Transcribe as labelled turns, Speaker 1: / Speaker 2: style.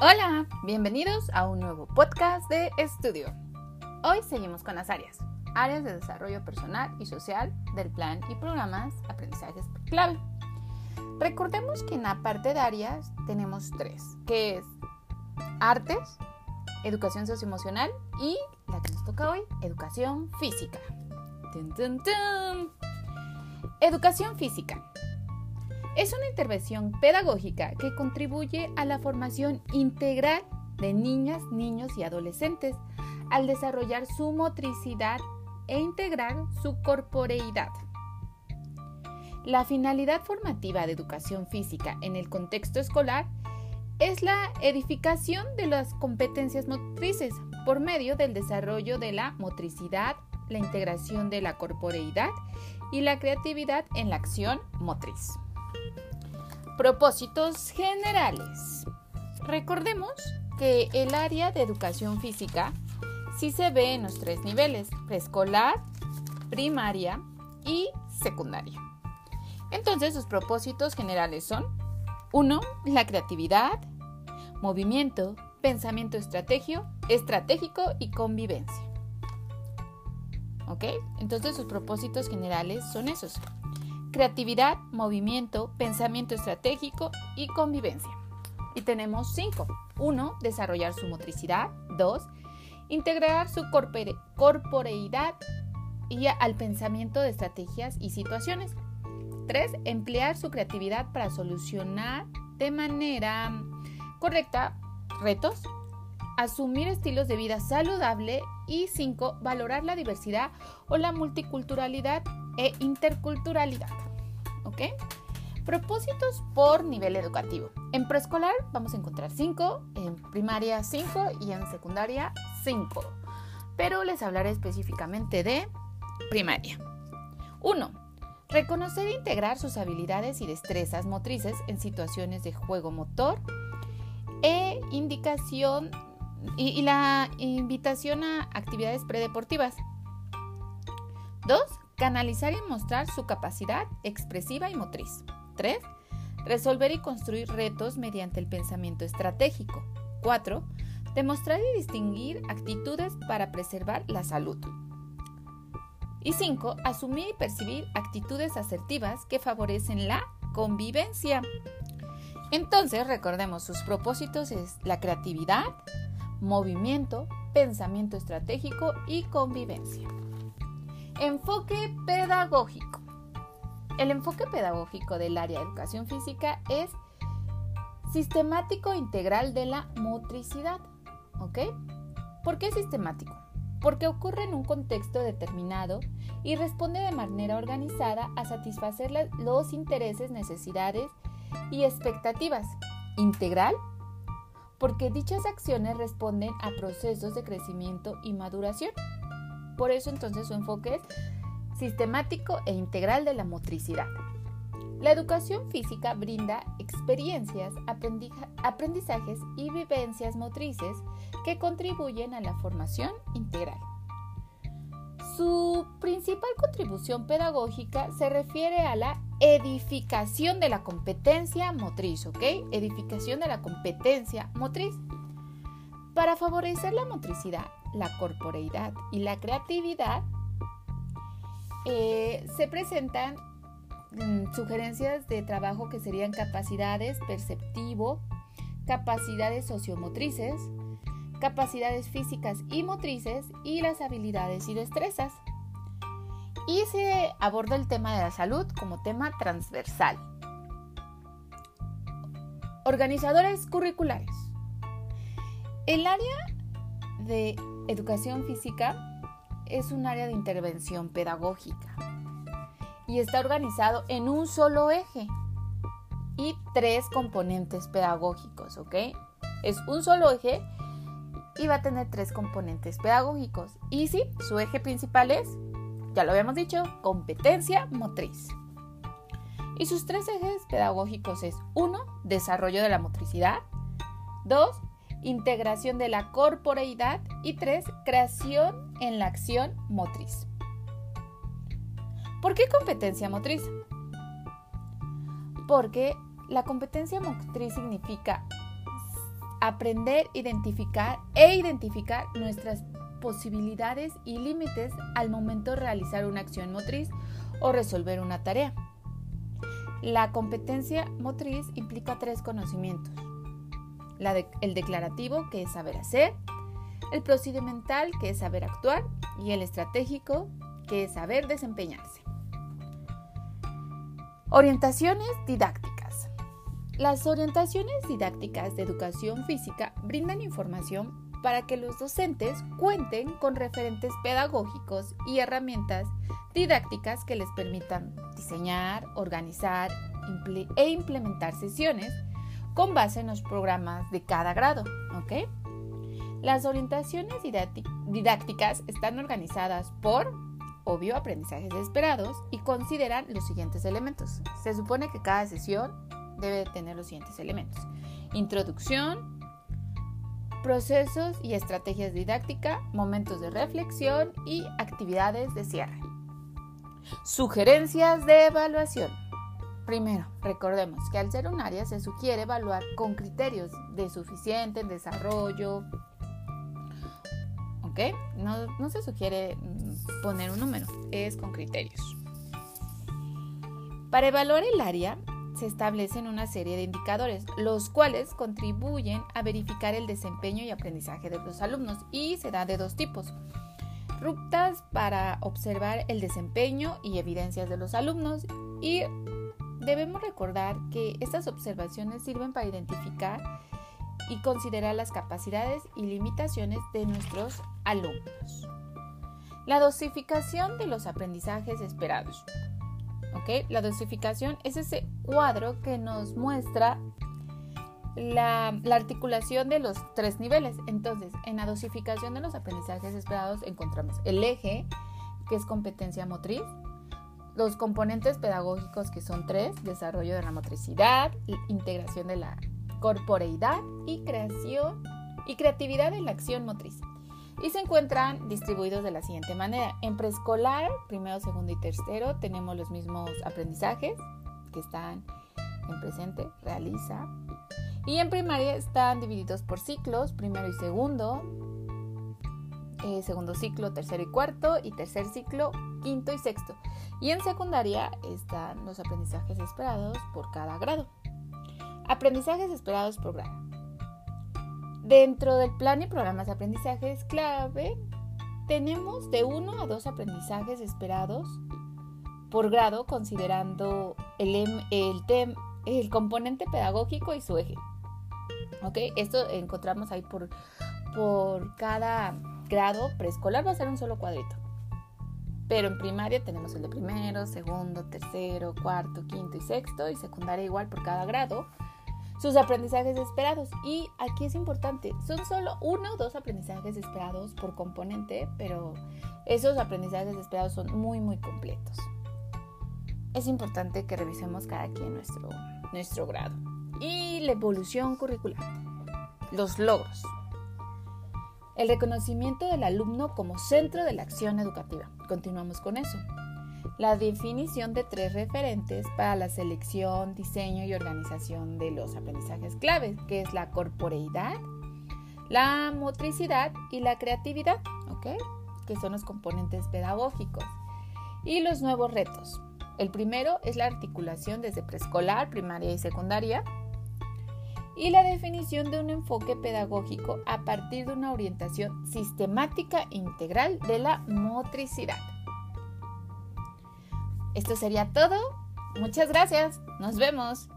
Speaker 1: Hola, bienvenidos a un nuevo podcast de estudio. Hoy seguimos con las áreas, áreas de desarrollo personal y social del plan y programas aprendizajes clave. Recordemos que en la parte de áreas tenemos tres, que es artes, educación socioemocional y la que nos toca hoy, educación física. Educación física. Es una intervención pedagógica que contribuye a la formación integral de niñas, niños y adolescentes al desarrollar su motricidad e integrar su corporeidad. La finalidad formativa de educación física en el contexto escolar es la edificación de las competencias motrices por medio del desarrollo de la motricidad, la integración de la corporeidad y la creatividad en la acción motriz. Propósitos generales. Recordemos que el área de educación física sí se ve en los tres niveles, preescolar, primaria y secundaria. Entonces sus propósitos generales son 1. La creatividad, movimiento, pensamiento estratégico, estratégico y convivencia. ¿Ok? Entonces sus propósitos generales son esos creatividad, movimiento, pensamiento estratégico y convivencia. Y tenemos cinco. Uno, desarrollar su motricidad. Dos, integrar su corporeidad y al pensamiento de estrategias y situaciones. Tres, emplear su creatividad para solucionar de manera correcta retos. Asumir estilos de vida saludable. Y cinco, valorar la diversidad o la multiculturalidad e interculturalidad. ¿Ok? Propósitos por nivel educativo. En preescolar vamos a encontrar 5, en primaria 5 y en secundaria 5. Pero les hablaré específicamente de primaria. 1. Reconocer e integrar sus habilidades y destrezas motrices en situaciones de juego motor e indicación y, la invitación a actividades predeportivas. 2. Canalizar y mostrar su capacidad expresiva y motriz. 3. Resolver y construir retos mediante el pensamiento estratégico. 4. Demostrar y distinguir actitudes para preservar la salud. Y 5. Asumir y percibir actitudes asertivas que favorecen la convivencia. Entonces, recordemos, sus propósitos es la creatividad, movimiento, pensamiento estratégico y convivencia. Enfoque pedagógico. El enfoque pedagógico del área de educación física es sistemático integral de la motricidad. ¿Ok? ¿Por qué sistemático? Porque ocurre en un contexto determinado y responde de manera organizada a satisfacer los intereses, necesidades y expectativas. Integral porque dichas acciones responden a procesos de crecimiento y maduración. Por eso entonces su enfoque es sistemático e integral de la motricidad. La educación física brinda experiencias, aprendizajes y vivencias motrices que contribuyen a la formación integral. Su principal contribución pedagógica se refiere a la edificación de la competencia motriz, ¿ok? Edificación de la competencia motriz. Para favorecer la motricidad, la corporeidad y la creatividad, eh, se presentan mm, sugerencias de trabajo que serían capacidades perceptivo, capacidades sociomotrices, capacidades físicas y motrices y las habilidades y destrezas. Y se aborda el tema de la salud como tema transversal. Organizadores curriculares. El área de educación física es un área de intervención pedagógica y está organizado en un solo eje y tres componentes pedagógicos, ¿ok? Es un solo eje y va a tener tres componentes pedagógicos. Y sí, su eje principal es, ya lo habíamos dicho, competencia motriz. Y sus tres ejes pedagógicos es uno, Desarrollo de la motricidad. dos integración de la corporeidad y tres, creación en la acción motriz. ¿Por qué competencia motriz? Porque la competencia motriz significa aprender, identificar e identificar nuestras posibilidades y límites al momento de realizar una acción motriz o resolver una tarea. La competencia motriz implica tres conocimientos. El declarativo, que es saber hacer, el procedimental, que es saber actuar, y el estratégico, que es saber desempeñarse. Orientaciones didácticas. Las orientaciones didácticas de educación física brindan información para que los docentes cuenten con referentes pedagógicos y herramientas didácticas que les permitan diseñar, organizar e implementar sesiones con base en los programas de cada grado. Las orientaciones didácticas están organizadas por, obvio, aprendizajes esperados y consideran los siguientes elementos. Se supone que cada sesión debe tener los siguientes elementos. Introducción, procesos y estrategias didácticas, momentos de reflexión y actividades de cierre. Sugerencias de evaluación. Primero, recordemos que al ser un área se sugiere evaluar con criterios de suficiente desarrollo. ¿Ok? No, se sugiere mm, poner un número, es con criterios. Para evaluar el área se establecen una serie de indicadores, los cuales contribuyen a verificar el desempeño y aprendizaje de los alumnos y se da de dos tipos rutas para observar el desempeño y evidencias de los alumnos y debemos recordar que estas observaciones sirven para identificar y considerar las capacidades y limitaciones de nuestros alumnos. La dosificación de los aprendizajes esperados. La dosificación es ese cuadro que nos muestra la, articulación de los tres niveles. Entonces, en la dosificación de los aprendizajes esperados encontramos el eje, que es competencia motriz, los componentes pedagógicos, que son tres, desarrollo de la motricidad, integración de la corporeidad y creación y creatividad en la acción motriz. Y se encuentran distribuidos de la siguiente manera. En preescolar, primero, segundo y tercero, tenemos los mismos aprendizajes que están en presente, realiza, y en primaria están divididos por ciclos, primero y segundo, eh, segundo ciclo, tercero y cuarto, y tercer ciclo, quinto y sexto. Y en secundaria están los aprendizajes esperados por cada grado. Aprendizajes esperados por grado. Dentro del plan y programas de aprendizajes clave, tenemos de uno a dos aprendizajes esperados por grado, considerando el, em, el, el componente pedagógico y su eje. ¿Ok? Esto encontramos ahí por, por cada grado preescolar va a ser un solo cuadrito. Pero en primaria tenemos el de primero, segundo, tercero, cuarto, quinto y sexto y secundaria igual por cada grado. Sus aprendizajes esperados. Y aquí es importante, son solo uno o dos aprendizajes esperados por componente, pero esos aprendizajes esperados son muy, muy completos. Es importante que revisemos cada quien nuestro, nuestro grado y la evolución curricular. Los logros. El reconocimiento del alumno como centro de la acción educativa. Continuamos con eso. La definición de tres referentes para la selección, diseño y organización de los aprendizajes claves, que es la corporeidad, la motricidad y la creatividad, ¿ok? Que son los componentes pedagógicos. Y los nuevos retos. El primero es la articulación desde preescolar, primaria y secundaria, y la definición de un enfoque pedagógico a partir de una orientación sistemática e integral de la motricidad. Esto sería todo. Muchas gracias. Nos vemos.